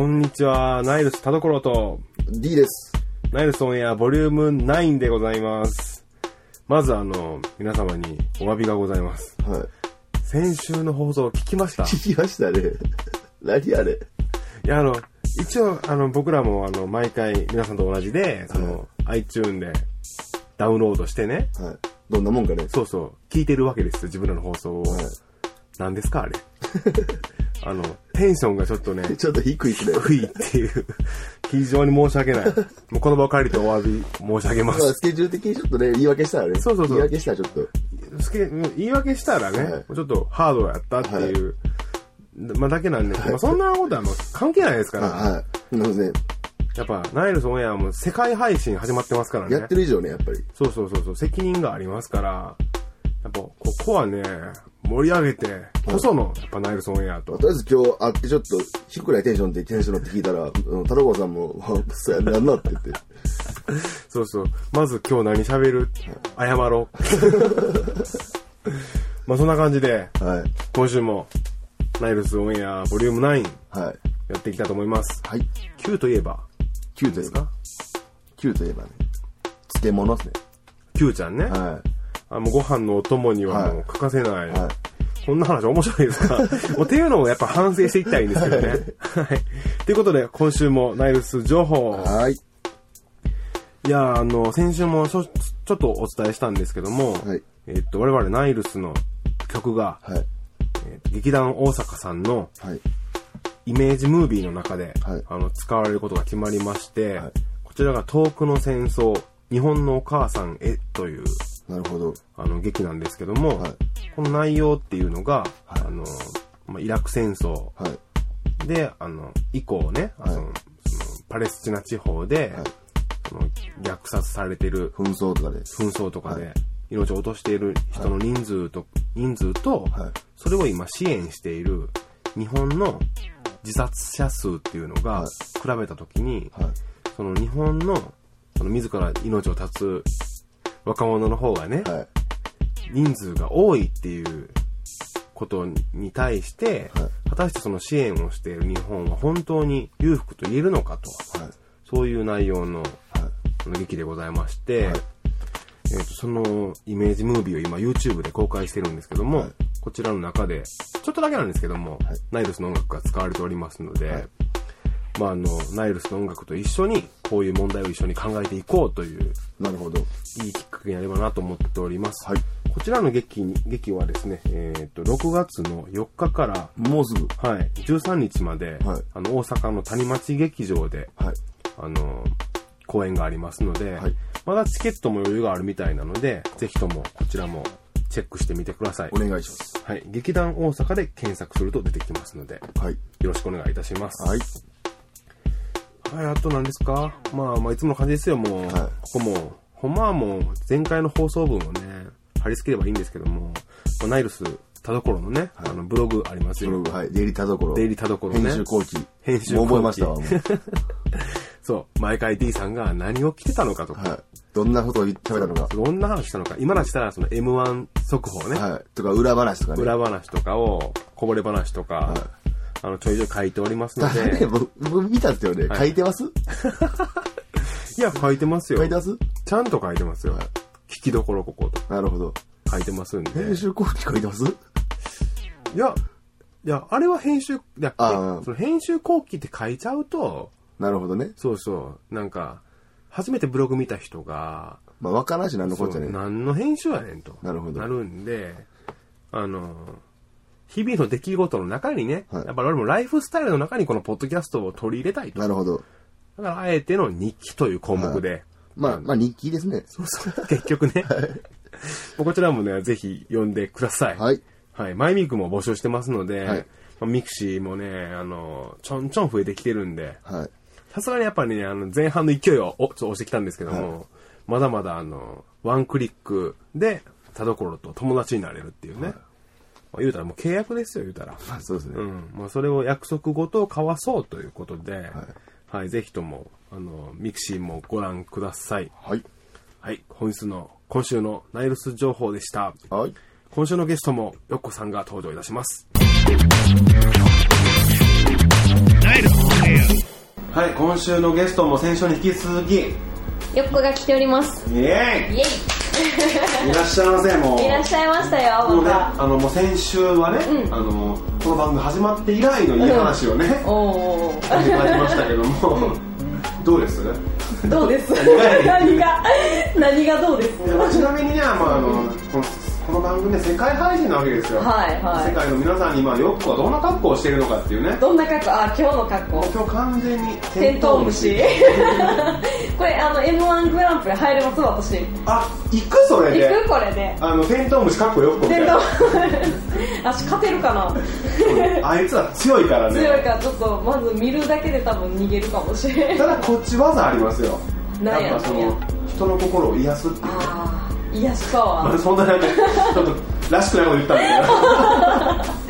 こんにちは、ナイルス田所と、D です。ナイルスオンエアボリューム9でございます。まずあの、皆様にお詫びがございます。はい。先週の放送聞きました？い聞きましたね。何あれ？や、あの、一応、あの、僕らもあの、毎回皆さんと同じで、その、iTune でダウンロードしてね、はい。どんなもんかね。そうそう、聞いてるわけですよ、自分らの放送を。はい。何ですかあれ？あの、テンションがちょっとね、ちょっと低いですね。低いっていう、非常に申し訳ない。もうこの場を借りてお詫び申し上げままあ、す。スケジュール的にちょっとね、言い訳したらね。そうそうそう言い訳したらちょっと。すけ言い訳したらね、はいちょっとハードやったっていう、まあだけなんで、まあそんなことはもう関係ないですから、はい。なのでね、やっぱナイルスオンエアも世界配信始まってますからね。やってる以上ね、やっぱり。そうそうそうそう、責任がありますから、やっぱここはね、盛り上げてこその、やっぱナイルスオンエアと。とりあえず今日会ってちょっと低くないテンションでテンションって聞いたら、あの、太郎さんも、あそうやんなんなって言って。そうそう。まず今日何喋る？謝ろう。まあそんな感じで、はい。今週もナイルスオンエアボリューム9はい。やっていきたいと思います。はい。9といえば、9といえば。9といえばね。漬物ですね。9ちゃんね。はあもうご飯のお供にはもう欠かせない。い。はい。こんな話面白いですか？もうっていうのをやっぱ反省していきたいんですけどね。はい。ということで、今週もナイルス情報。はい。いやーあの、先週もちょちょっとお伝えしたんですけども、はいえっと、我々ナイルスの曲が、はい。え劇団大阪さんのはい。イメージムービーの中で、はいあの、使われることが決まりまして、はいこちらが遠くの戦争、日本のお母さんへという、なるほど。あの、劇なんですけども、はいこの内容っていうのが、はいあの、まあ、イラク戦争はい。で、あの、以降ね、あのそのパレスチナ地方で、はいその虐殺されてる紛争とかで。紛争とかで、は命を落としている人の人数と、人数と、はいそれを今支援している日本の自殺者数っていうのがはい比べたときに、はい。その日本のその自ら命を絶つ若者の方がね、はい。人数が多いっていうことに対して、はい果たしてその支援をしている日本は本当に裕福と言えるのかと、はい。そういう内容のの劇でございまして、はいえーとそのイメージムービーを今 YouTube で公開してるんですけども、はいこちらの中でちょっとだけなんですけども、はいナイルスの音楽が使われておりますので、はいまああのナイルスの音楽と一緒にこういう問題を一緒に考えていこうというなるほど。いいきっかけになればなと思っております。はい。こちらの劇に劇はですね、えっ、と6月の4日からもうすぐ。はい、13日まで、はいあの大阪の谷町劇場ではい。あの、公演がありますので、はいまだチケットも余裕があるみたいなので、ぜひともこちらもチェックしてみてくださいお。願いします。はい。劇団大阪で検索すると出てきますので、よはい。ろしくお願いいたします。はい。はい、あと何ですか？まあ、まあ、いつもの感じですよ、もう。はいここも、ほんまはもう、前回の放送分をね、貼り付ければいいんですけども、まあナイルス田所のね、あの、ブログありますよ。ブログ、はい。デイリー田所。デイリー田所ね編集後期。編集もう覚えましたわ。そう。毎回 D さんが何を着てたのかとか、はい。どんなことを言って食べたのか。どんな話したのか、今だしたらその M1 速報ね、はい。とか、裏話とかね。裏話とかを、こぼれ話とか、あの、ちょいちょい書いておりますのだからね、で、僕、僕見たんですよね。はい書いてます？いや、書いてますよ書い。てます？ちゃんと書いてますよ。聞きどころこことなるほど。書いてますんで。編集後期書いてます？いや、いや、あれは編集、いや、ああその編集後期って書いちゃうと、なるほどね。そうそう、なんか、初めてブログ見た人が、まあ、わからんし、何のこっちゃそうね。何の編集やねんと。なるほどなるんで、あの、日々の出来事の中にね、はいやっぱり俺もライフスタイルの中にこのポッドキャストを取り入れたいと。なるほど。だから、あえての日記という項目で、まあ、まあ、日記ですね。そうそう結局ね、こちらもね、ぜひ読んでください。はい。はい。マイミクも募集してますので、はいまあミクシーもね、あの、ちょんちょん増えてきてるんで、はい。さすがにやっぱりね、あの、前半の勢いをおちょっと押してきたんですけども、まだまだあの、ワンクリックで、田所と友達になれるっていうね。まあ、言うたらもう契約ですよ、言うたら。まあ、そうですね。うん。まあ、それを約束ごと交わそうということで、はい、ぜひとも、あの、ミクシーもご覧ください。はい。はい。本日の、今週のナイルス情報でした。はい。今週のゲストも、よっこさんが登場いたします。ナイルスオンエはい、今週のゲストも先週に引き続き、イよっこが来ておりますエーイエイいらっしゃいませ、もう。イいらっしゃいましたよもうね、まあの、もう先週はね、うん。あの、この番組始まって以来のいい話をね、たおお始まりましたけども、どうです？どうです？何が？何が？どうです？まあちなみにね、まああのこのこの番組で世界配信なわけですよ、はいはい。世界の皆さんに今ヨッコはどんな格好をしているのかっていうね。どんな格好？あ今日の格好。今日完全にテントウムシ。これあの m 1グランプリ入れます私。行あ行くそれで？くこれで。あのテントウムシかっこヨッコみたいな私勝てるかな？あいつら強いからね。強いからちょっとまず見るだけで多分逃げるかもしれないただこっち技ありますよ。なんやや。っぱその人の心を癒すっていうねああ癒しパワまあーそんななんかちょっとらしくないこと言ったんだ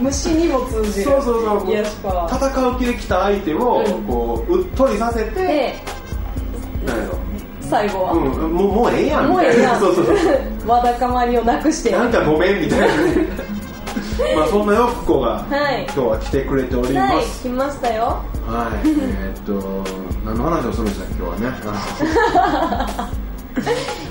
虫にも通じるけどそうそうそう。癒しパワー。戦う気で来た相手をうん。こううっとりさせてでなんやろ。最後は、うん、もうもうええやん。もうええやん。そうそうそう。わだかまりをなくして。なんかごめんみたいな。ねまあそんなよっこがはい。今日は来てくれておりまはいす来ましたよ。はい、えーっと何の話をするんですか今日はね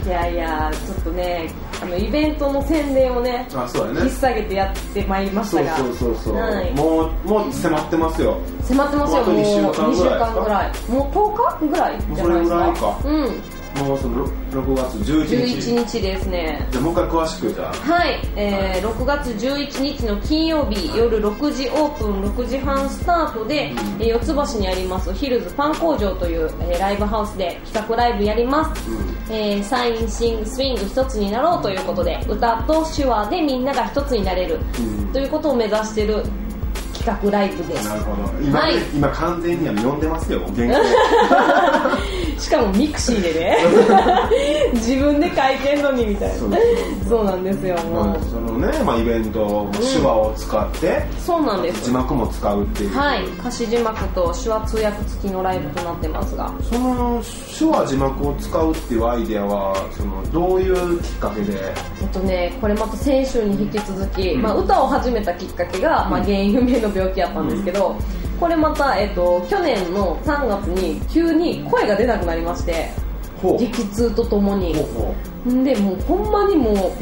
いやいやちょっとねあのイベントの宣伝をねあそうやね。引っ提げてやってまいりましそうたが。そうそうそう、はい、もうもう迫ってますよ。迫ってますよ。もうあともう2週間ぐらい2週間ぐらい。もう10日ぐらいじゃないですか？それぐらいか。うんもうその6月11日。11日ですね。じゃあもう一回詳しくじゃあ。はい、えー、6月11日の金曜日夜6時オープン6時半スタートで、えー四つ橋にありますヒルズパン工場という、えーライブハウスで企画ライブやります、えーサインシングスイング一つになろうということで歌と手話でみんなが一つになれる、うん。ということを目指してる企画ライブです。なるほど。今,、はい。今完全には読んでますよ原稿 しかもミクシーでね。自分で書いてんのにみたいな。そうなんですよもう。まあ、そのね、まあ、イベント、手話を使ってそうなんです。字幕も使うっていう。はい。歌詞字幕と手話通訳付きのライブとなってますが。その手話字幕を使うっていうアイデアはそのどういうきっかけで？えっとねこれまた先週に引き続き、うん。まあ、歌を始めたきっかけが、まあ、原因不明の病気やったんですけど、これまた、えっと、去年の3月に急に声が出なくなりましてほ激痛とともに。でもうほんまにも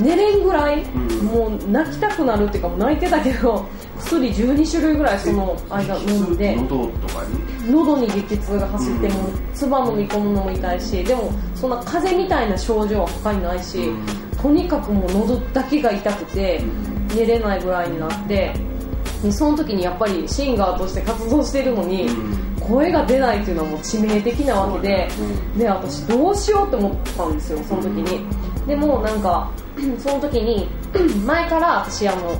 う寝れんぐらい、ん。もう泣きたくなるっていうか泣いてたけど 薬12種類ぐらいその間飲んで。喉とかに？喉に激痛が走ってうん。も唾飲み込むのも痛いしでもそんな風邪みたいな症状は他にないし、うん。とにかくもう喉だけが痛くて寝れないぐらいになってでその時にやっぱりシンガーとして活動してるのに、うん。声が出ないっていうのはもう致命的なわけで、で私どうしようって思ったんですよその時に、でもなんか その時に 前から私あの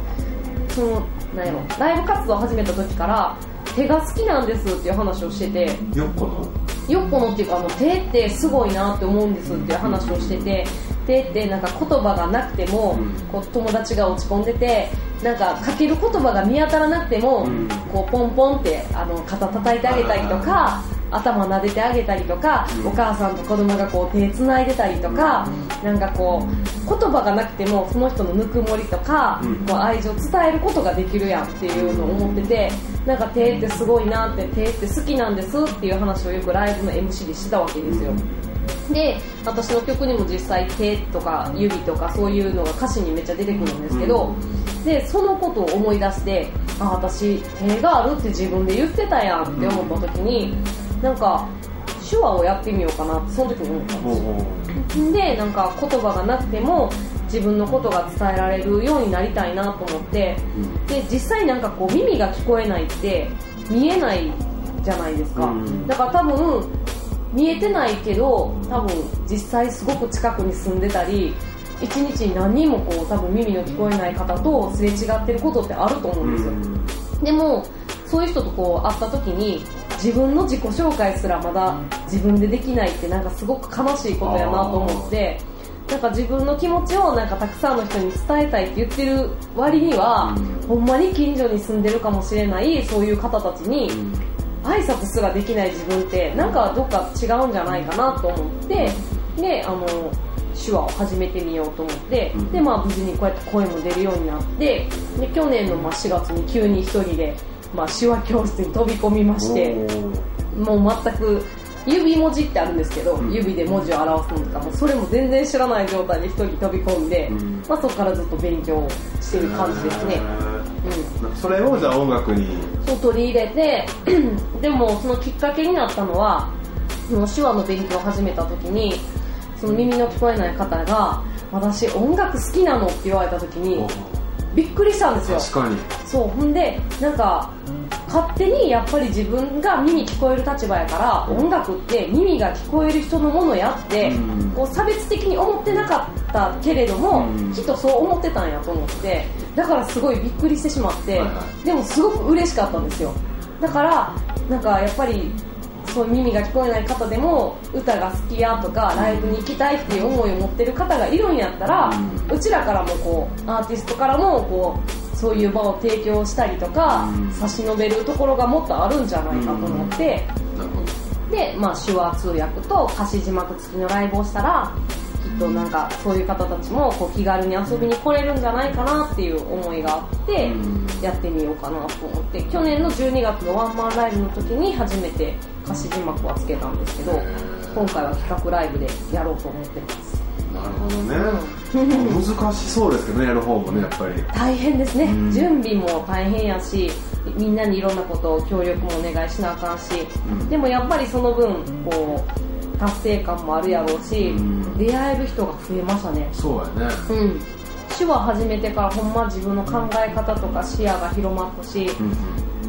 そのなんやろライブ活動を始めた時から手が好きなんですっていう話をしてて。よっこのよっこのっていうかあの手ってすごいなって思うんですっていう話をしてて手ってなんか言葉がなくても、うん。こう友達が落ち込んでてなんかかける言葉が見当たらなくても、うん。こうポンポンってあの肩叩いてあげたりとか頭撫でてあげたりとか、うん。お母さんと子供がこう手つないでたりとか、なんかこう言葉がなくてもその人のぬくもりとか、うん。こう愛情を伝えることができるやんっていうのを思っててなんか手ってすごいなって手って好きなんですっていう話をよくライブの MC でしてたわけですよ、で私の曲にも実際手とか指とかそういうのが歌詞にめっちゃ出てくるんですけど、でそのことを思い出してあ私手があるって自分で言ってたやんって思った時になんか手話をやってみようかなってその時に思ったんですよ。でなんか言葉がなくても自分のことが伝えられるようになりたいなと思ってで実際なんかこう耳が聞こえないって見えないじゃないですか、うん。だから多分見えてないけど多分実際すごく近くに住んでたり一日に何人もこう多分耳の聞こえない方とすれ違ってることってあると思うんですよ、でもそういう人とこう会った時に自分の自己紹介すらまだ自分でできないってなんかすごく悲しいことやなと思ってなんか自分の気持ちをなんかたくさんの人に伝えたいって言ってる割には、うん。ほんまに近所に住んでるかもしれないそういう方たちにうん挨拶すらできない自分ってなんかどっか違うんじゃないかなと思ってであの手話を始めてみようと思って、うん。でまあ無事にこうやって声も出るようになってで去年のまあ4月に急に一人でまあ、手話教室に飛び込みましてもう全く指文字ってあるんですけど、うん。指で文字を表すのとかもそれも全然知らない状態で一人飛び込んで、うん。まあ、そこからずっと勉強してる感じですね、うん、それをじゃあ音楽にそう取り入れて でもそのきっかけになったのはその手話の勉強を始めた時にその耳の聞こえない方が「私音楽好きなの?」って言われた時にびっくりしたんですよ。確かに。そう。ほんでなんか勝手にやっぱり自分が耳聞こえる立場やから音楽って耳が聞こえる人のものやってうん。こう差別的に思ってなかったけれどもうん。きっとそう思ってたんやと思ってだからすごいびっくりしてしまってはいはでもすごく嬉しかったんですよ。だからなんかやっぱりそう耳が聞こえない方でも歌が好きやとかライブに行きたいっていう思いを持ってる方がいるんやったらうちらからもこうアーティストからもこうそういう場を提供したりとかうん。差し伸べるところがもっとあるんじゃないかと思って。で、まあ、手話通訳と歌詞字幕付きのライブをしたらとなんかそういう方たちもこう気軽に遊びに来れるんじゃないかなっていう思いがあってうん。やってみようかなと思って。去年の12月のワンマンライブの時に初めて歌詞字幕はつけたんですけど今回は企画ライブでやろうと思ってます。なるほどね、難しそうですけどねやる方もねやっぱり。大変ですね、うん。準備も大変やしみんなにいろんなことを協力もお願いしなあかんし、うん。でもやっぱりその分こう達成感もあるやろうし、うん。出会える人が増えましたね。そうやね。うん。手話始めてからほんま自分の考え方とか視野が広まったし、うん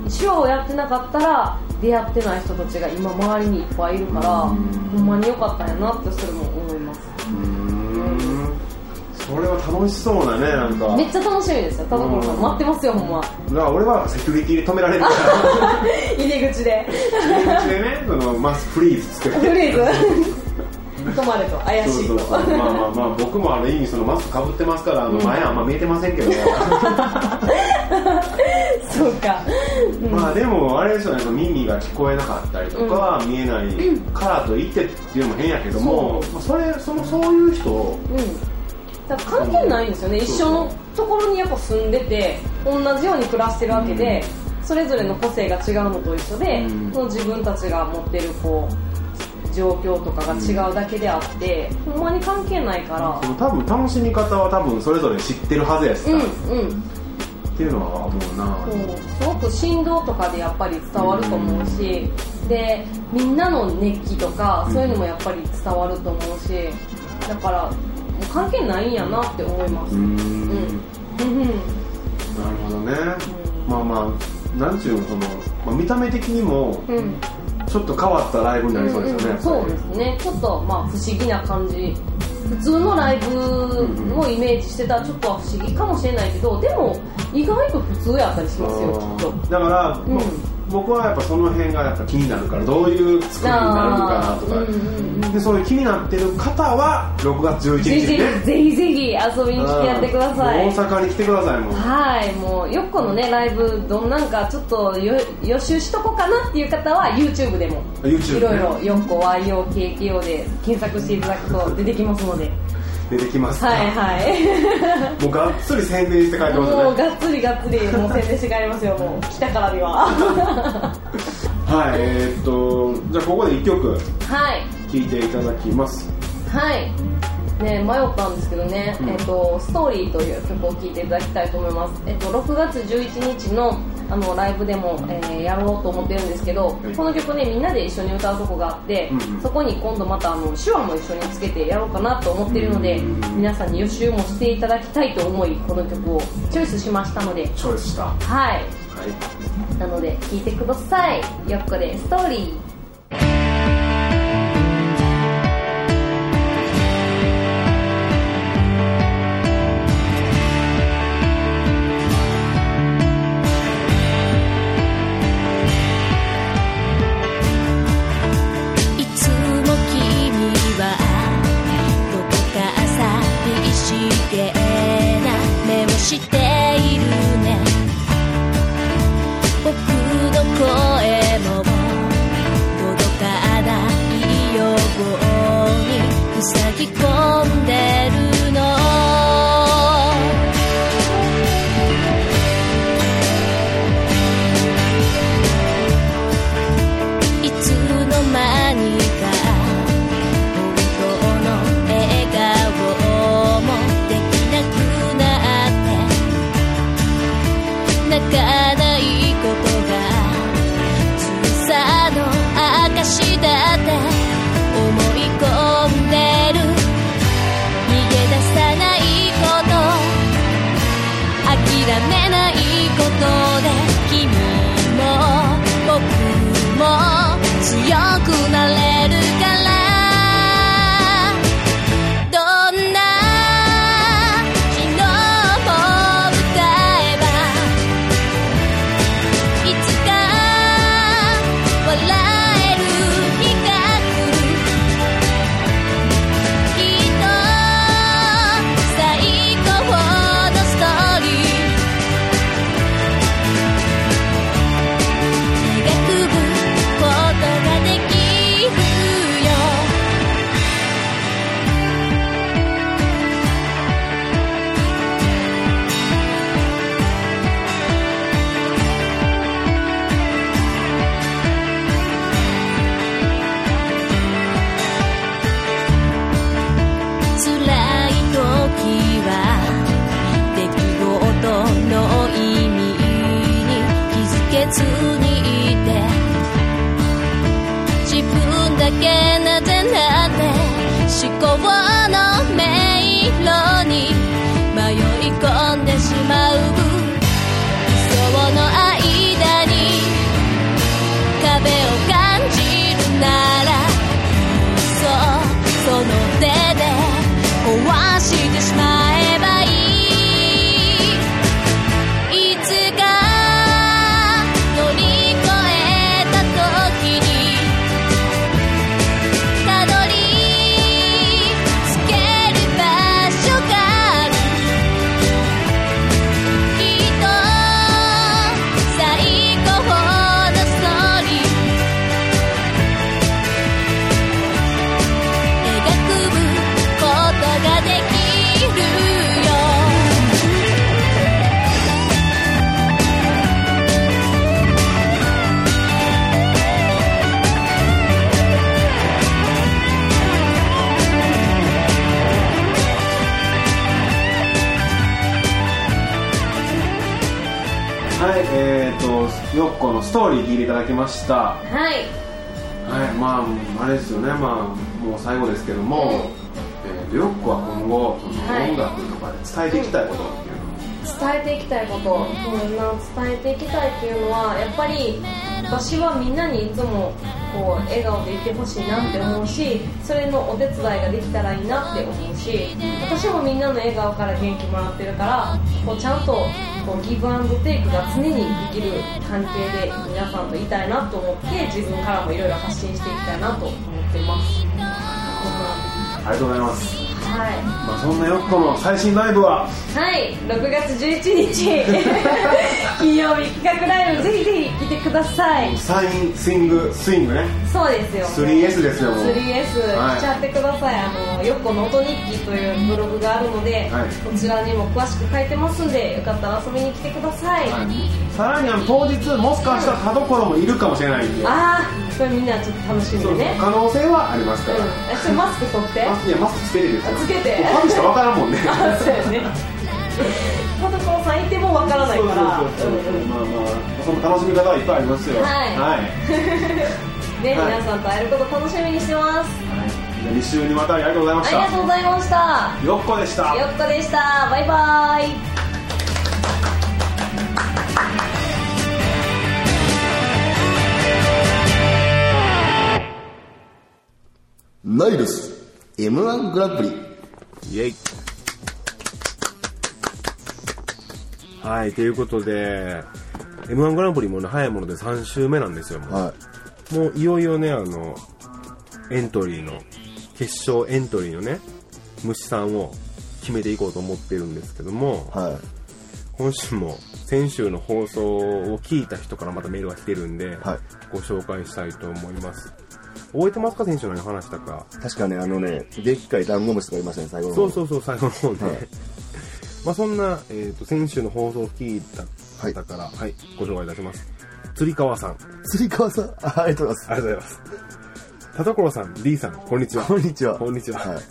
手話をやってなかったら出会ってない人たちが今周りにいっぱいいるから、うん。ほんまに良かったんやなってそれも思います。うんそれは楽しそうなねなんか。めっちゃ楽しみですよ。田所さんうん。待ってますよほんま。だから俺はセキュリティで止められるから入り口で。入り口でねそのマスフリーズつけて。フリーズ。止まれと怪しいと。そうそうそう。まあまあまあ僕もある意味そのマスクかぶってますからあの前あんま見えてませんけど、そうか、うん。まあでもあれですよねその耳が聞こえなかったりとか、見えないからといってっていうのも変やけども、まあ、それそのそういう人うんだから関係ないんですよね、うん一緒のところにやっぱ住んでて同じように暮らしてるわけで、それぞれの個性が違うのと一緒で、うん。その自分たちが持ってるこう状況とかが違うだけであって、ほんまに関係ないから。その多分楽しみ方は多分それぞれ知ってるはずやしさ、うんっうん。ていうのは思うな。そう。すごく振動とかでやっぱり伝わると思うし、でみんなの熱気とかそういうのもやっぱり伝わると思うしだから関係ないんやなって思います。うーん。なるほどね、まあまあなんちゅうのその、まあ、見た目的にもうん。ちょっと変わったライブになりそうですよね、んんそうですね。ちょっとまあ不思議な感じ。普通のライブをイメージしてたらちょっとは不思議かもしれないけどでも意外と普通やったりしますよきっと。だから、うん僕はやっぱその辺がやっぱ気になるからどういう作りになるのかなとか、うんうんうん。でそういう気になってる方は6月11ぜひ日にね。ぜひぜひ遊びに来てやってください。うん大阪に来てくださいもう。はい、もうよっこのねライブどんなんかちょっとよ予習しとこうかなっていう方は YouTube でも。YouTube ね。いろいろよっこ YOKKO で検索していただくと出てきますので出てきます。かはいはい。もうがっつり宣伝して帰ってますね。うがっつりがっつりもう宣伝して帰りますよもう。来たからには。はいえーっとじゃあここで1曲。はい。聴いていただきます。はい。ね、迷ったんですけどね、うん。えっと「ストーリーという曲を聴いていただきたいと思います、えっと6月11日のあのライブでも、えーやろうと思ってるんですけど、い。この曲ねみんなで一緒に歌うとこがあって、そこに今度またあの手話も一緒につけてやろうかなと思ってるので、うん皆さんに予習もしていただきたいと思いこの曲をチョイスしましたので。チョイスした。ははい。いなので聴いてください。よっこで「ストーリー」塞ぎ込んでストーリー聞いていただきました。ははいいまああれですよね。まあもう最後ですけども、えーとよっこは今後そのはい音楽とかで伝えていきたいことっていうのは、伝えていきたいこと、うん、な伝えていきたいっていうのはやっぱり私はみんなにいつもこう笑顔でいてほしいなって思うしそれのお手伝いができたらいいなって思うし私もみんなの笑顔から元気もらってるからこうちゃんとこうギブアンドテイクが常にできる関係で皆さんといたいなと思って自分からもいろいろ発信していきたいなと思ってます。ありがとうございます、はい。まあ、そんなよっこの最新ライブは？はい、6月11日。金曜日企画ライブぜひぜひ来てください。サインスイングスイングね。そうですよ。3S ですよもう。3S はい。来ちゃってください、あのよっこの音日記というブログがあるので、はい。こちらにも詳しく書いてますんでよかったら遊びに来てください、はい。さらにあの当日もしかしたら田所もいるかもしれないんで。ああそれみんなちょっと楽しみそうでね可能性はありますから、うん。マスク取って？マスいやマスクつけてですよあつけて。ファンしか分からんもんね。あそうやね。田所さんいてもわからないから。そうそうそうそう。まあまあその楽しみ方はいっぱいありますよ。はい。はい。ね、はい。皆さんと会えること楽しみにしてます。はい。じゃあ2週にわたりありがとうございまありがしたとうございました。よっこでした。よっこでした。バイバイ。ナイルス M1 グランプリイエイ。はいということで m 1グランプリもね早いもので3週目なんですよもう,、はもういよいよねあのエントリーの決勝エントリーのね虫さんを決めていこうと思ってるんですけどもいはい。今週も先週の放送を聞いた人からまたメールが来てるんで、はい。ご紹介したいと思います覚えてますか先週何話したか。確かねあのねでっかいダンゴムシとかいましたね最後のそうそうそう最後の方ね、はい。まあそんな、えー、と先週の放送を聞いた方から、はいご紹介いたします。釣川さん。あ釣り革さん？あありがとうございます。りがとうございます。田所さん D さんこんにちは。こんにちは。こんにちは。はい。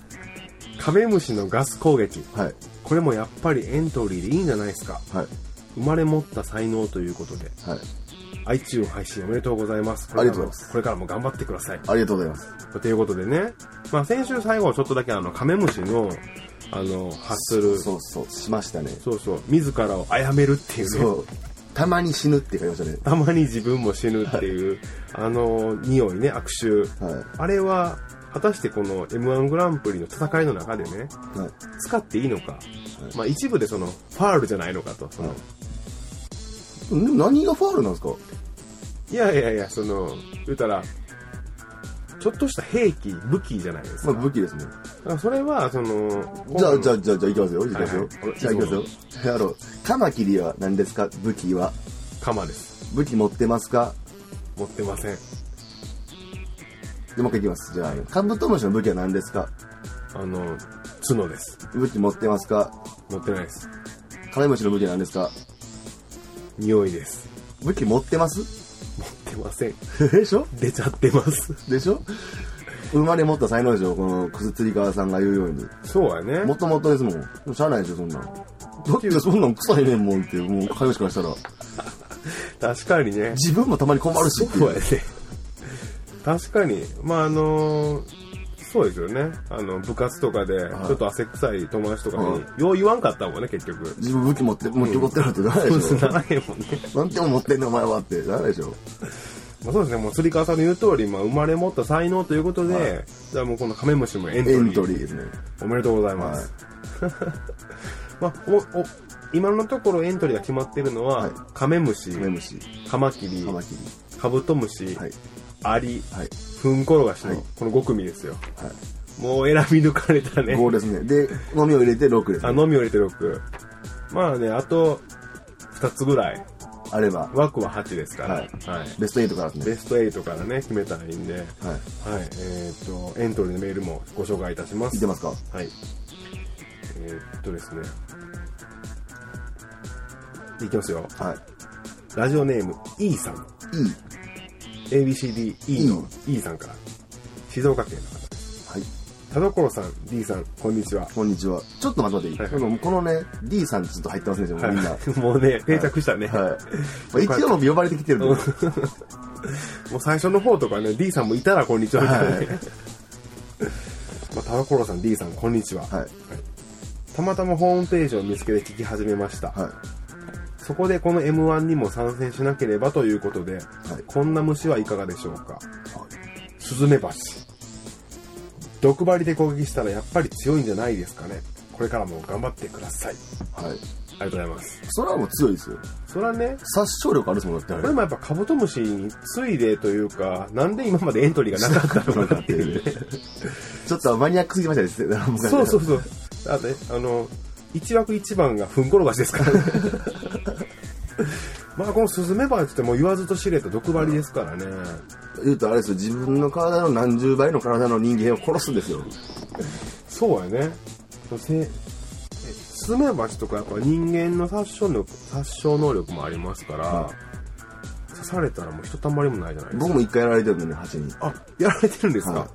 カメムシのガス攻撃。はい。これもやっぱりエントリーでいいんじゃないですか。はい。生まれ持った才能ということで。はい iTunes 配信おめでとうございます。ありがとうございます。これからも頑張ってください。ありがとうございます。ということでね、まあ、先週最後はちょっとだけあのカメムシのあの発するそうそうしましたね。そうそう。自らを殺めるっていうね。そう。たまに死ぬって書きましたね。たまに自分も死ぬっていう、あの匂いね悪臭、はい。あれは果たしてこの m 1グランプリの戦いの中でねはい。使っていいのか、まあ、一部でそのファールじゃないのかと。その、何がファールなんですか？い、やいやいやその言うたらちょっとした兵器武器じゃないですか,、まあ武器ですね。だからそれはそのじゃあじゃあじゃあじゃあいきますよ。いきますよ、はい。はいじゃあいきますよ。あのカマキリは何ですか？武器は。カマです。武器持ってますか？持ってません。でもう一回いきます。じゃあカブトムシの武器は何ですか？あの角です。武器持ってますか？持ってないです。カメムシの武器は何ですか？匂いです。武器持ってます？持ってません。でしょ？出ちゃってます。でしょ？生まれ持った才能でしょこのくすつり川さんが言うように。そうやね。もともとですもん。しゃあないでしょそんなん。だってそんなん臭いねんもんってもう会話しからしたら。確かにね。自分もたまに困るしそうやね。確かに。まああのそうですよね。あの部活とかではい。ちょっと汗臭い友達とかに、はい。よう言わんかったもんね結局。自分武器持って武器持ってるってならないでしょならへんもんね、なんても持ってんねんお前はってならないでしょまあ、そうですね。もう釣川さんの言う通り、まあ、生まれ持った才能ということで、はい。じゃあもうこのカメムシもエントリエーントリーですね。おめでとうございます、まあ、おお今のところエントリーが決まっているのは、はい。カメムシカマキリ。カブトムシ、はい。アリはいフンコロガシのはいこの5組ですよ、はい。もう選び抜かれたね。5ですね。で飲みを入れて6ですあね飲みを入れて6まあねあと2つぐらい。あれば。枠は8ですから、ははい。いベスト8からですね。ベスト8からね決めたらいいんで、はい。はい。えっ、とエントリーのメールもご紹介いたします。聞いてますか？はい。えーっとですね。いきますよ。はい。ラジオネーム E さん。いい ABCDE の E さんから静岡県の方ですはい田所さん、D さん、こんにちは。こんにちは。ちょっと待って待っていい、はいこのこのね、D さんちょっと入ってますね、もうみんな。はい。もうね、定着したね。まあ、一応呼ばれてきてるんで。もう最初の方とかね、D さんもいたらこんにちはみたいなね。はいまあ、田所さん、D さん、こんにちは。はい。たまたまホームページを見つけて聞き始めました。はい。そこでこの M1 にも参戦しなければということで、はいこんな虫はいかがでしょうか？スズメバチ。毒針で攻撃したらやっぱり強いんじゃないですかね。これからも頑張ってください。はい。ありがとうございます。それはもう強いですよ。それはね、殺傷力あるもんだって。これもやっぱカブトムシについでというか、なんで今までエントリーがなかったのかっていうね。ちょっとマニアックすぎましたね。僕そうそうそう。あとね、あの、一枠一番がふんころがしですからね。まあこのスズメバチってもう言わずと知れた毒針ですからね。言うとあれですよ、自分の体の何十倍の体の人間を殺すんですよ。そうやね。スズメバチとかやっぱ人間の殺傷力、殺傷能力もありますから、は刺されたらもうひとたまりもないじゃないですか。僕も一回やられてるんでね、蜂に。あ、やられてるんですか、は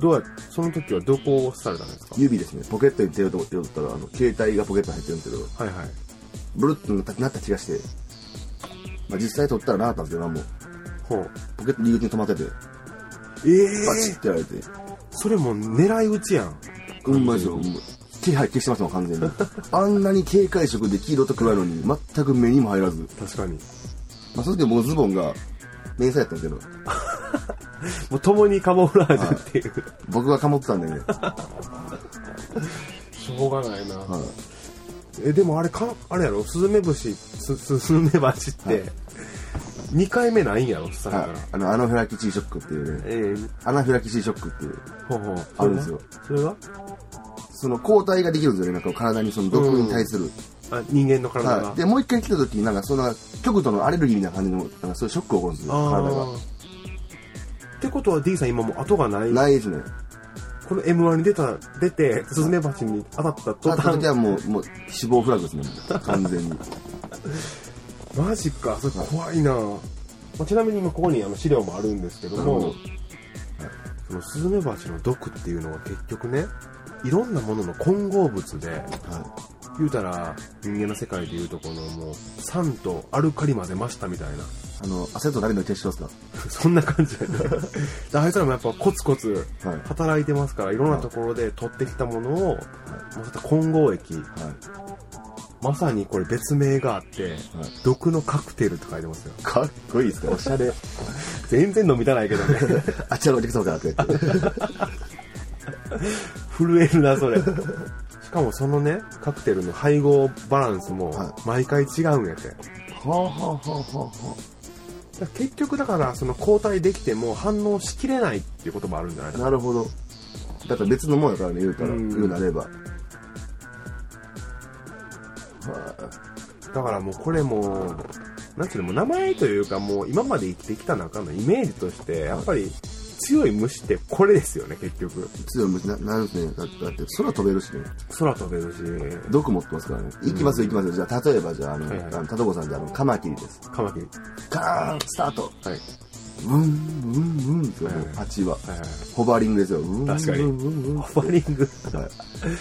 どうやその時はどこを刺されたんですか？指ですね、ポケットに手を取ったら、あの、携帯がポケットに入ってるんですけど、はいはい。ブルッとなった気がして、まあ実際取ったらなかったんですけど、なんも、ほう。ポケット入り口に止まってて、ええバチってやられて、それもう狙い撃ちやん。うんまいですよ、うんまい気配消してますもん、完全に。あんなに警戒色で黄色と黒いのに、全く目にも入らず、確かに。まあその時はもうズボンが、迷彩やったんですけど、もう共にカモフラージュっていう。僕がかもってたんでね、しょうがないな。はいえ、でもあれか、あれやろ？スズメブシ、ススズメバチっはいて、2回目ないんやろ？さはいあの、アナフィラキシーショックっていうね、ええアナフィラキシーショックっていう、ほうほう。あるんですよ。それがその抗体ができるんですよね、なんか体にその毒に対する。あ、人間の体が？はい。で、もう一回来た時になんかそんな極度のアレルギーみたいな感じの、なんかそういうショックが起こるんですよ、あ体が。ーってことは D さん今もう後がない？ないですね。この M1 に出た、出て、スズメバチに当たった途あった時端、はもう、もう死亡フラグですね、完全に。マジか、それ怖いなまあちなみに今ここにあの資料もあるんですけどもそのスズメバチの毒っていうのは結局ね、いろんなものの混合物で、は言うたら人間の世界でいうとこのもう酸とアルカリ混ぜましたみたいない。あの、汗と涙の結晶ですかそんな感じやね。であいつらもやっぱコツコツはい。働いてますからいろんなところで取ってきたものをまた混合液はい。まさにこれ別名があって、毒のカクテルって書いてますよ。かっこいいですかおしゃれ。全然飲みたないけどね。あっちらのお客様からって言って。震えるなそれ。しかもそのねカクテルの配合バランスもは毎回違うんやて、はあはあはあはあは結局だからその抗体できても反応しきれないっていうこともあるんじゃないあ。なるほど。だから別のものだからね、言うたら、うん言うなれば。だからもうこれもう、なんていうの、もう名前というかもう今まで生きてきた中のイメージとして、やっぱり強い虫ってこれですよね、結局。強い虫な、なんですね。だって、だって空飛べるしね。空飛べるし、毒持ってますからね。行きますよ、行きますよ。じゃあ、例えばじゃあ、あの、はいはいあの、田所さんじゃあ、あの、カマキリです。カマキリ。カーン、スタートはい。ブン、ブン、ブンですよ、はいはい蜂は。はいはいはい。ホバーリングですよ。確かにブンブンブンホバリング。は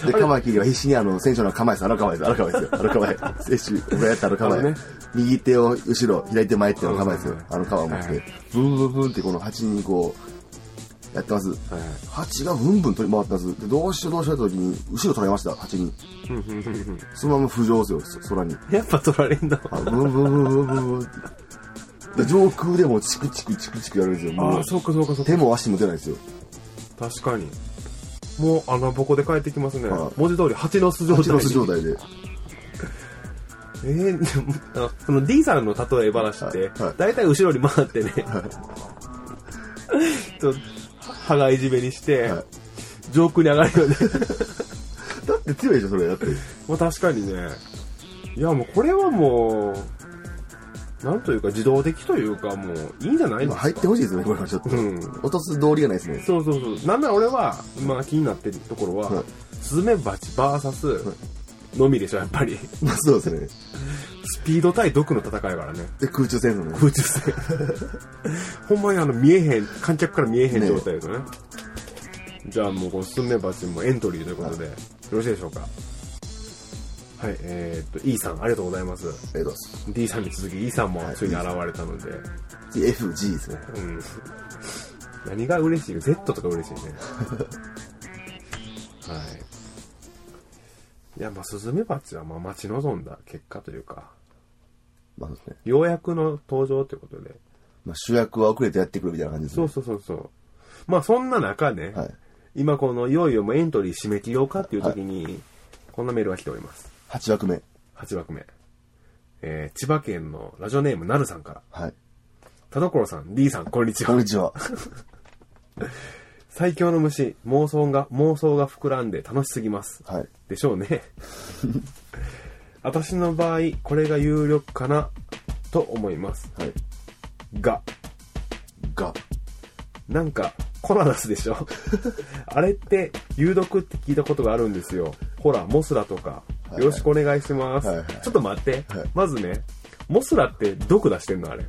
い。で、カマキリは必死にあの、選手の構えです。あの構えです。あの構えですよ。あの構え。選手がやったあの構え。あのね右手を後ろ、左手前っていうの構えですようん。あの構えを持って、ブンブンブンってこの蜂にこう、やってます。はいはい蜂がブンブン飛び回ってます。で、どうしようどうしようって時に、後ろ取られました、蜂に。そのまま浮上ですよ、そ空に。やっぱ取られんだ。あブンブンブンブンブンブンって。で、上空でもチクチクチクチクやるんですよ。もうああ、そうかそうかそうか。手も足も出ないですよ。確かに。もう穴ぼこで帰ってきますね。はい文字通り蜂の巣状態に。蜂の巣状態で。えー、でもその D さんの例え話ってはいはい、だいたい後ろに回ってね、と羽がいじめにして、はい上空に上がるよね。だって強いでしょ、それ。だって。まあ確かにね。いやもうこれはもう、なんというか自動的というかもういいんじゃないですか。今入ってほしいですよね、これはちょっと。うん落とす道理がないですね。そうそうそう。なんなら俺は、まあ気になってるところは、はいスズメバチ VS のみでしょ、やっぱり。まあそうですね。スピード対毒の戦いやからね。で、空中戦争ね。空中戦。ほんまにあの見えへん、観客から見えへん状態ですよね。じゃあもうこのスズメバチもエントリーということで、よろしいでしょうか？はいえー、っと E さんありがとうございますありがとうございます D さんに続き E さんもついに現れたので、次 FG ですねうん何が嬉しい？か Z とか嬉しいね はいいやまあスズメバチはまあ待ち望んだ結果というか。まあそうですね、ようやくの登場ということで。まあ、主役は遅れてやってくるみたいな感じですね。そうそうそうそう。まあそんな中ね、はい。今このいよいよもうエントリー締め切ろうかっていう時に、こんなメールが来ております。8枠目。8枠目、えー千葉県のラジオネームなるさんから。はい。田所さん D さんこんにちは。こんにちは 最強の虫妄想が妄想が膨らんで楽しすぎます。はい。でしょうね。私の場合これが有力かなと思います。はい。が。が。なんかコナナスでしょ？あれって有毒って聞いたことがあるんですよ。ほらモスラとか。はい。よろしくお願いします、はいはい。ちょっと待って、はい。まずねモスラって毒出してんのあれ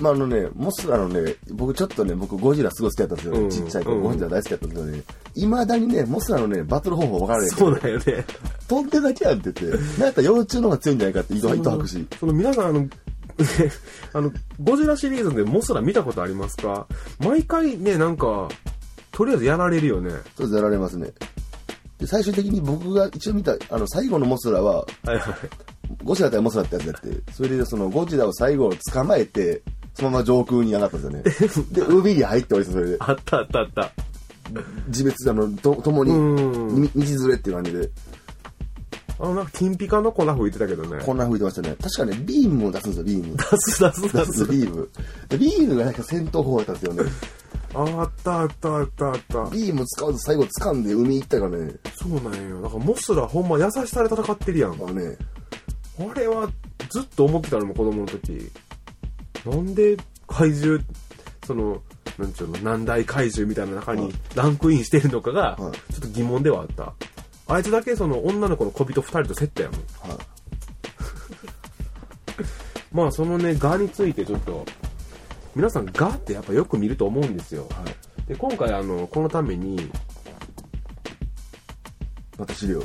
まああのね、モスラのね、僕ちょっとね、僕ゴジラすごい好きだったんですよ、うん。ちっちゃい頃、うん。ゴジラ大好きだったんですよね。未だにね、モスラのね、バトル方法分からないそうだよね。飛んでるだけやんって言って、なんやったら幼虫の方が強いんじゃないかって糸糸吐くし。その皆さんあの あのゴジラシリーズでモスラ見たことありますか？毎回ねなんかとりあえずやられるよね。そうですやられますね。で、最終的に僕が一応見た、あの、最後のモスラは、はいはい。ゴジラ対モスラってやつやって、それでそのゴジラを最後捕まえて、そのまま上空に上がったんですよね。で、海に入っておりそれで。あったあったあった自滅、あの、と、共に、うんみ道連れっていう感じで、あのなんか金ピカの粉吹いてたけどねこんな吹いてましたね。確かね、ビームも出すんですよ、ビーム。出す出す出出すすビーム。でビームがなんか戦闘法だったんですよね。ああったあったあったあったビーム使わず最後掴んで海行ったからね。そうなんよだからモスラほんま優しさで戦ってるやんあのね、あれはずっと思ってたのも子供の時なんで怪獣そのなんちゅうの難題怪獣みたいな中にランクインしてるのかがちょはいっと疑問ではあった。あいつだけその女の子の小人2人とセットやもん。はい。まあそのねガについてちょっと皆さんガってやっぱよく見ると思うんですよ、で今回あのこのためにまた資料。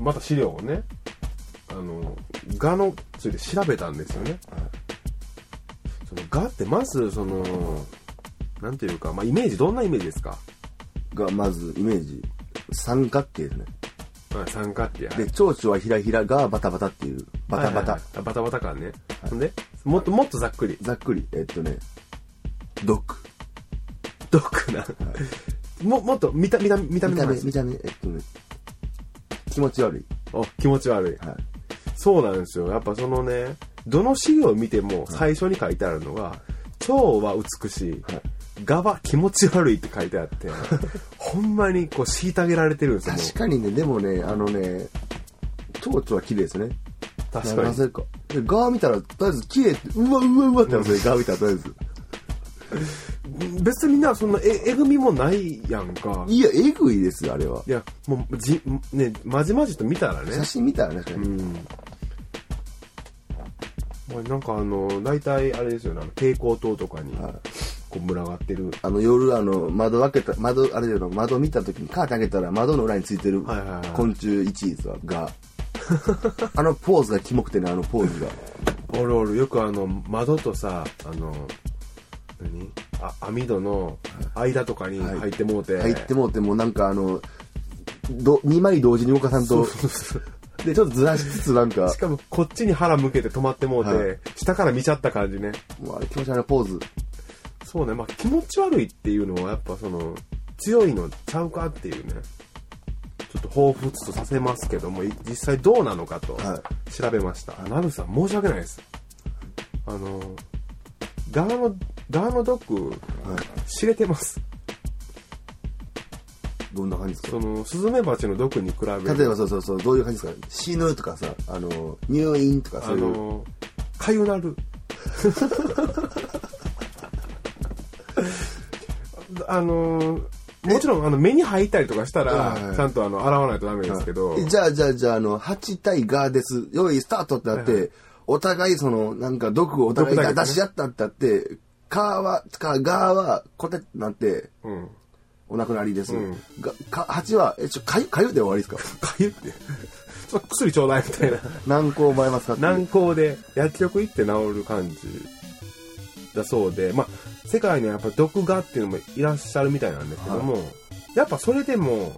また資料をねあのガのついて調べたんですよね、そのガってまずそのなんていうか、まあ、イメージどんなイメージですか、が、まず、イメージ。三角形ですね。まあ、三角形。で、蝶々はひらひらがバタバタっていう。バタバタ。はいはいはい。バタバタ感ね、ほんでもっともっとざっくり。ざっくり、えっとね、毒。どっかな、ももっと見た見た見た目見た目、見た目、えっとね、気持ち悪い。お気持ち悪い。はい。そうなんですよ。やっぱそのねどの資料を見ても最初に書いてあるのが「蝶は美しい」はい画は気持ち悪いって書いてあって、ほんまにこう虐げられてるんですよ、確かにね、でもね、あのね、蝶々は綺麗ですね。確かに。なぜか。見たら、とりあえず綺麗って、うわうわうわってなるんですよ、ガー見たらとりあえず。別にな、そんなえ、えぐみもないやんか。いや、えぐいですよ、あれは。いや、もう、じ、ね、まじまじと見たらね。写真見たらね。うん。まあ、なんかあの、大体あれですよね、あの蛍光灯とかに、はい。こう群がってる。あの、夜、あの、窓開けた、窓、あれだよ、窓見た時にカーテン開けたら窓の裏についてるはいはいはい昆虫1位ですわ、が。あのポーズがキモくてね、あのポーズが。おるおる、よくあの、窓とさ、あの、何？あ、網戸の間とかにはい。入ってもうて。入ってもうて、もうなんかあの、ど、2枚同時に動かさんと、で、ちょっとずらしつつなんか し、かもこっちに腹向けて止まってもうて、はい下から見ちゃった感じね。もうあれ気持ち悪いポーズ。そうね、まあ気持ち悪いっていうのはやっぱその、強いのちゃうかっていうね。ちょっと彷彿とさせますけども、い実際どうなのかとは調べました。ナルさん申し訳ないです。あの、ガーの、ガーの毒、はい。知れてます。どんな感じですか？その、スズメバチの毒に比べる例えばそうそうそう、どういう感じですか？死ぬとかさ、あの、入院とかそあういう。の、かゆなる。あの、もちろんあの目に入ったりとかしたらちゃんとあの洗わないとダメですけど、えじゃあ、じゃあ、じゃあ、あの、8対ガーです。用意スタートってなって、はいはお互いその、なんか毒をお互いが出し合ったってなって、カーは、かガーは、コテってなって、うん。お亡くなりです。うんがか8は、え、ちょ、かゆ、かゆで終わりですか？かゆって。ちょっと薬ちょうだいみたいな。軟膏もらえますか軟膏で薬局行って治る感じだそうで、まあ、世界にはやっぱ毒画っていうのもいらっしゃるみたいなんですけども、やっぱそれでも、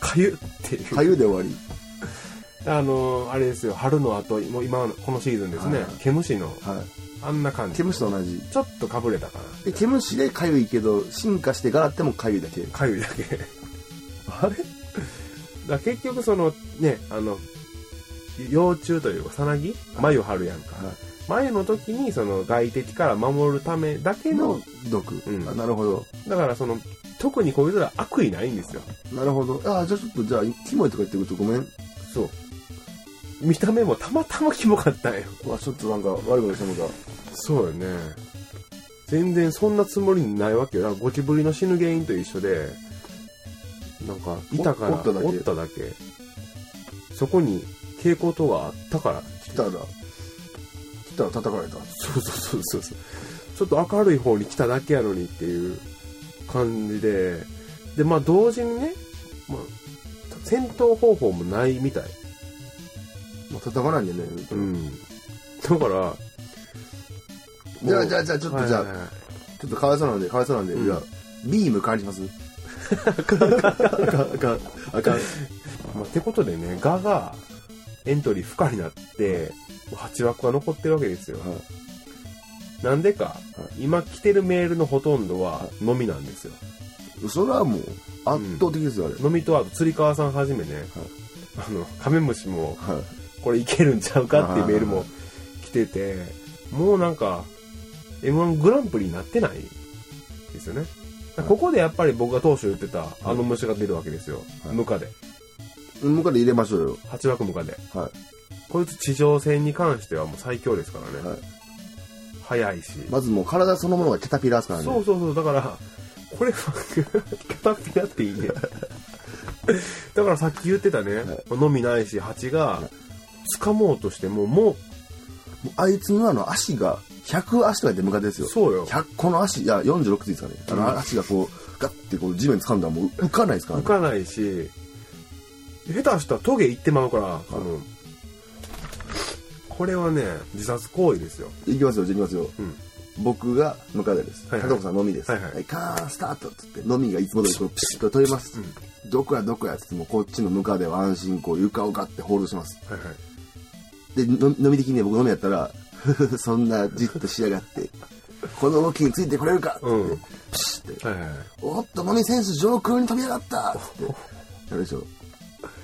かゆっていう。かゆで終わり。あのーあれですよ、春の後、もう今の、このシーズンですね、はい毛虫の、はあんな感い。じ。毛虫と同じ。ちょっとかぶれたかな。で、毛虫でかゆいけど、進化してガラってもかゆいだけ。かゆいだけ。あれ？だ結局その、ね、あの、幼虫というか、さなぎ？眉張るやんか。はい眉の時にその外敵から守るためだけのの、毒。うんあなるほど。だからその、特にこいつら悪意ないんですよ。なるほど。あ、じゃあちょっと、じゃあ、キモいとか言ってくるとごめん。そう。見た目もたまたまキモかったんよ。うわ、ちょっとなんか悪いことしてた。そうよね。全然そんなつもりないわけよ。だからゴキブリの死ぬ原因と一緒で、なんか、いたから、おおっただけおっただけ。そこに蛍光灯があったから。来たら、来たら叩かれた。そうそうそうそう。ちょっと明るい方に来ただけやのにっていう感じで、で、まあ同時にね、まあ、戦闘方法もないみたい。まあ、叩かないんでね。うん。だから、じゃあ、じゃあ、じゃあ、ちょっと、じゃあ、はいはいはいちょっとかわいそうなんで、かわいそうなんで、うんじゃあ、ビーム返します？あかん、あかん、あかん。まあ、ってことでね、ガがエントリー不可になって、8枠が残ってるわけですよ。はい。なんでか、は今来てるメールのほとんどは飲みなんですよ。それはもう、圧倒的ですよ、あれ。飲みとあと釣り川さんはじめね、あの、カメムシもはい。これいけるんちゃうかっていうメールも来てて、もうなんか、M1 グランプリになってないですよね。ここでやっぱり僕が当初言ってたあの虫が出るわけですよ。はいムカデ。向かで入れましょうよ。8枠ムカデ。はこいつ地上戦に関してはもう最強ですからい。ね。はい。速いし。まずもう体そのものがキャタピラーですからね。そうそうそう。だから、これは、キャタピラっていいね。だからさっき言ってたね、飲みないし、蜂が、掴もうとしても、ももうあいつのあの足が、100足とかで向かってですう、よ。そうよ。100個の足、いや、46っていいですかね。あの足がこう、ガッてこう地面掴んだらもう浮かないですからね。浮かないし、下手したらトゲ行ってまうから、その、これはね、自殺行為ですよ。いきますよ、じゃあいきますよ。うん。僕が向かでです。はいはい加藤さん飲みです。はいはいカーンスタートっつって、飲みがいつも通りこうピシッと取れます。どこやどこやっつってもこっちの向かでは安心こう床をガッてホールドします。はいはい。で、の飲み的にね僕飲みやったら、そんなじっとしやがって、この動きについてこれるかって、うんピシッて、はいはいはい。おっと飲み選手上空に飛び上がったって、やるでしょ。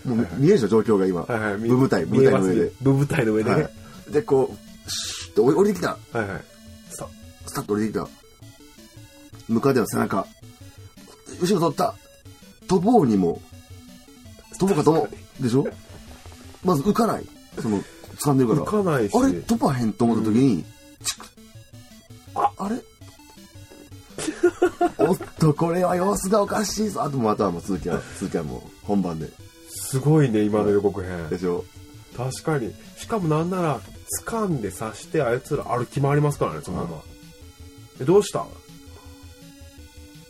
もう見えるでしょ、状況が今。はいはい。部舞台、見舞台の上で。部舞台の上でね。はい。で、こう、シュッと降りてきた。はいはい。さスタッと降りてきた。向かでは背中。後ろ取った。飛ぼうにも、飛ぼうかと思う。でしょ？まず浮かない。その、掴んでるから。浮かないし。あれ？飛ばへんと思った時に、チクッあ、あれ？おっと、これは様子がおかしいぞ。あともうあとはもう続きは、続きはもう本番で。すごいね、今の予告編。でしょ？確かに。しかもなんなら、掴んで刺してあいつら歩き回りますからね、そのまま。え、どうした？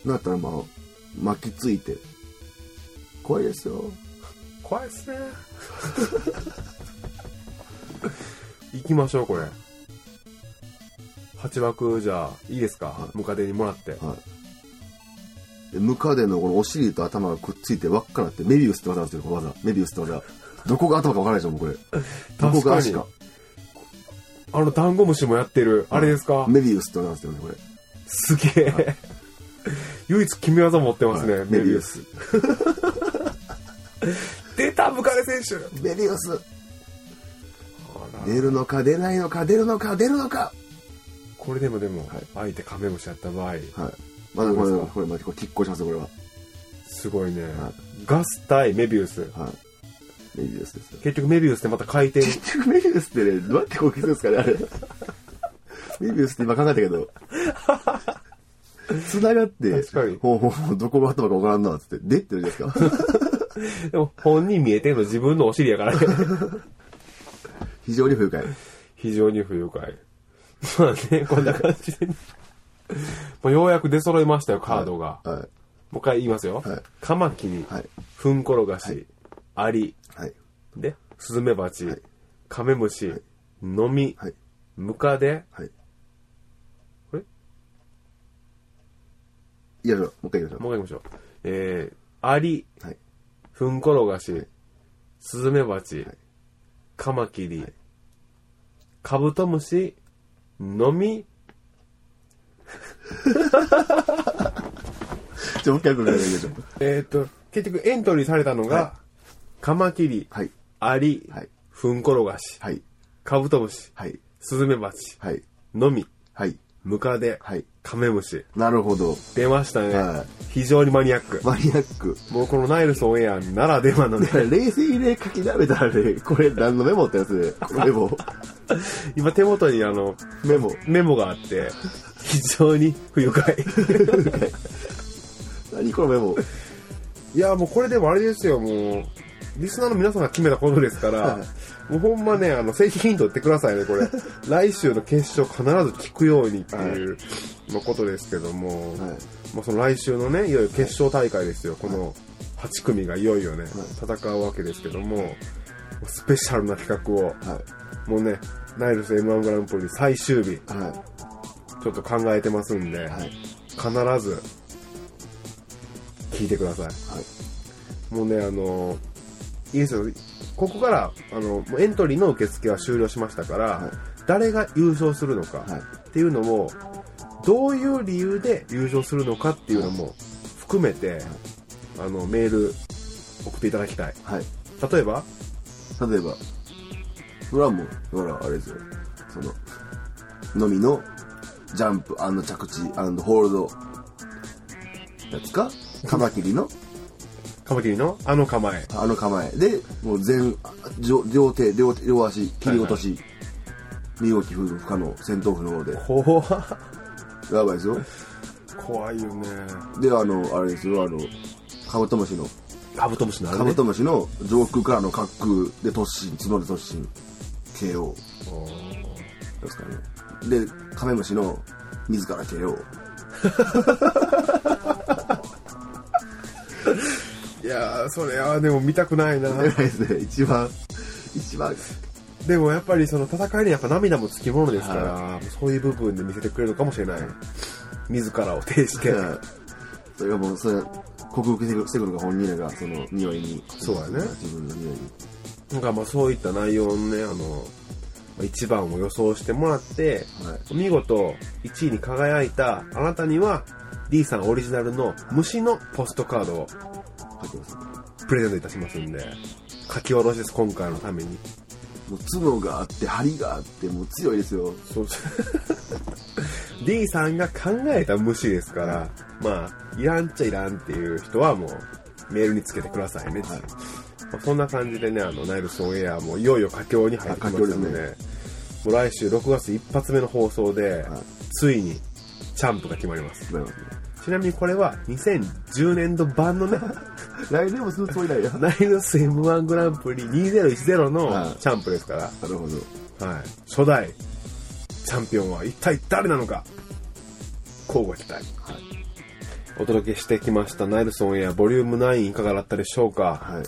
なったらまあ、巻きついて。怖いですよ。怖いっすね。行きましょう、これ。8枠じゃあ、いいですか？ムカデにもらって。はい。で、ムカデのこのお尻と頭がくっついて輪っかなって、メビウスって技なんですよ、この技。メビウスって技。どこが頭か分からないでしょ、もうこれ。どこが足か。あの、ダンゴムシもやってる。あれですか？メビウスって技なんですよね、これ。すげえ。唯一決め技持ってますね、はいメビウス。出た、ムカデ選手メビウス出るのか出ないのか出るのか出るのかこれでもでも、はい相手カメムシやった場合、はい。まだこれ、これ、これ、拮抗しますよ、これは。すごいね。はガス対メビウス。はい。メビウスですよ。結局メビウスってまた回転。結局メビウスってね、どうやってこう消すんですかね、あれ。メビウスって今考えたけど。繋がって、確かにほうほうほう、どこが頭か分からんな、つって、でって言うんですか？でも本人見えてんの自分のお尻やからね。非常に不愉快。非常に不愉快。まあね、こんな感じでね。まあようやく出揃いましたよ、カードが。はい。もう一回言いますよ。はいカマキリ、はい。フンコロガシ、はいアリ、はい。で、スズメバチ、はいカメムシ、はいノミ、はい。ムカデ、はい。これ？いや、もう一回言いましょもう一回行きましょう。えー、アリ、う。はい。フンコロガシ、スズメバチ、はいカマキリ、カブトムシ、ノミ、じゃあ、もう一回こいましょう。えーっと、結局エントリーされたのが、はカマキリ、はい。アリ、はいフンコロガシ、はい。カブトムシ、はい。スズメバチ、はい。ノミ、はい。ムカデ、はい。カメムシ。なるほど。出ましたね。はい非常にマニアック。マニアック。もうこのナイルソンエアならではのね、冷静にね、書き並べたらね、これ何のメモってやつ？で、このメモ。今手元にあの、メモ。メモがあって、非常に不愉快。何このメモ？いや、もうこれでもあれですよ、もう、リスナーの皆さんが決めたことですから、はもうほんまね、あの、正式に取ってくださいね、これ。来週の決勝必ず聞くようにっていう、のことですけども、はい。まあその来週のね、いよいよ決勝大会ですよ、この8組がいよいよね、戦うわけですけども、スペシャルな企画を、はもうね、ナイルス M1 グランプリ最終日、い。はちょっと考えてますんで、い。はい。必ず聞いてください。はい。もうね、あの、いいですよ。ここから、あの、エントリーの受付は終了しましたから、はい。誰が優勝するのかはい。っていうのを、どういう理由で優勝するのかっていうのも含めて、あの、メール送っていただきたい。はい。例えば、例えば、それはもう、ほら、あれですよ。その、のみの、ジャンプ着地ホールド、やつか？カマキリの、カマキリのあの構え。あの構え。で、もう全、両両手、両手、両足、切り落とし、身動き不可能、戦闘不能で、怖やばいですよ。怖いよね。で、あの、あれですよ、あの、カブトムシの、カブトムシのあれカねブトムシの上空からの滑空で突進、角で突進、KO ですからね。で、カメムシの自ら KO。いやー、それはでも見たくないな。偉いですね、一番、一番、でもやっぱりその戦いにやっぱ涙もつきものですから、そういう部分で見せてくれるのかもしれない。自らを呈して。それがもう、それ、克服してくるのが本人らが、その、匂いに。そうだね自分の匂いに。なんかまあそういった内容のね、あの、一番を予想してもらって、はい。見事1位に輝いたあなたには D さんオリジナルの虫のポストカードを書いてます。プレゼントいたしますんで、書き下ろしです、今回のために。もう角があって、針があって、もう強いですよ。そう D さんが考えた虫ですから、まあ、いらんっちゃいらんっていう人はもうメールにつけてくださいねはいまあそんな感じでね、あの、ナイルスオンエアもいよいよ佳境に入ってきましたので、ですもう来週6月一発目の放送で、はいついにチャンプが決まります。決まりますね。ちなみにこれは2010年度版のね、来年もするつもりないよ。ナイルス M1 グランプリ2010のはいチャンプですから、なるほど。はい。初代チャンピオンは一体誰なのか、交互期待。はい。お届けしてきましたナイルソンエアボリューム9いかがだったでしょうか、は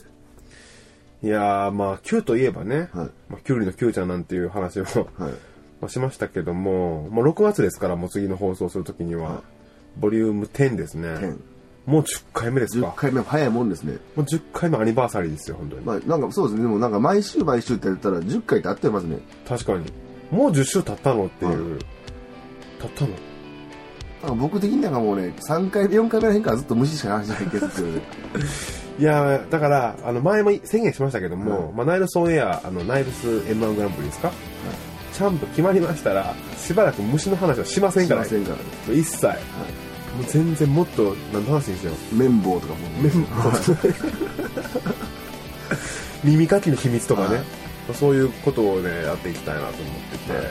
い。い、やーまあ Q といえばね、はいまあ、キュウリの Q ちゃんなんていう話も、はい。まあしましたけども、まあ、6月ですからもう次の放送するときには、はいボリューム10ですね10もう10回目です10か回目早いもんですね。もう10回目アニバーサリーですよ本当に、まあ、なんかそうですね。でもなんか毎週毎週ってやったら10回ってあってますね。確かに。もう10週経ったのっていう、は経ったの？なんか僕的になんかもうね、3回目、4回目らへんからずっと虫しか話してない気がするんですよね。いやーだからあの前も宣言しましたけども、はい。まあ、ナイルソンエアあのナイルス M1 グランプリですか、ちゃんと決まりましたらしばらく虫の話はしませんからしませんからね。一切、もう全然もっと何の話にしよ。う綿棒とかも。綿耳かきの秘密とかね、はい。そういうことをねやっていきたいなと思ってて、はい。ま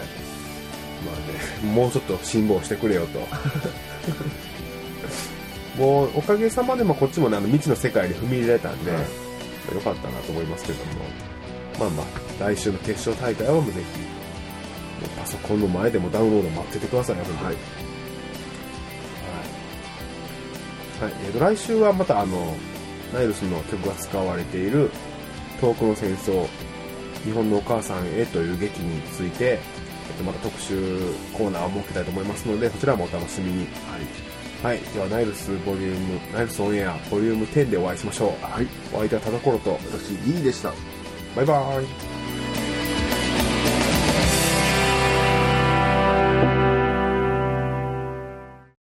あねもうちょっと辛抱してくれよと。もうおかげさまでもこっちもねあの未知の世界に踏み入れられたんで、はい。よかったなと思いますけども。まあまあ来週の決勝大会はもうぜひパソコンの前でもダウンロード待っててくださいよ本当に。はい。はい。えーと来週はまたあのナイルスの曲が使われている「遠くの戦争日本のお母さんへ」という劇について、えーとまた特集コーナーを設けたいと思いますのでそちらもお楽しみに。はい。ではナイルスボリュームナイルスオンエアボリューム10でお会いしましょう。はい。お相手は田所と私、D でした。バイバーイ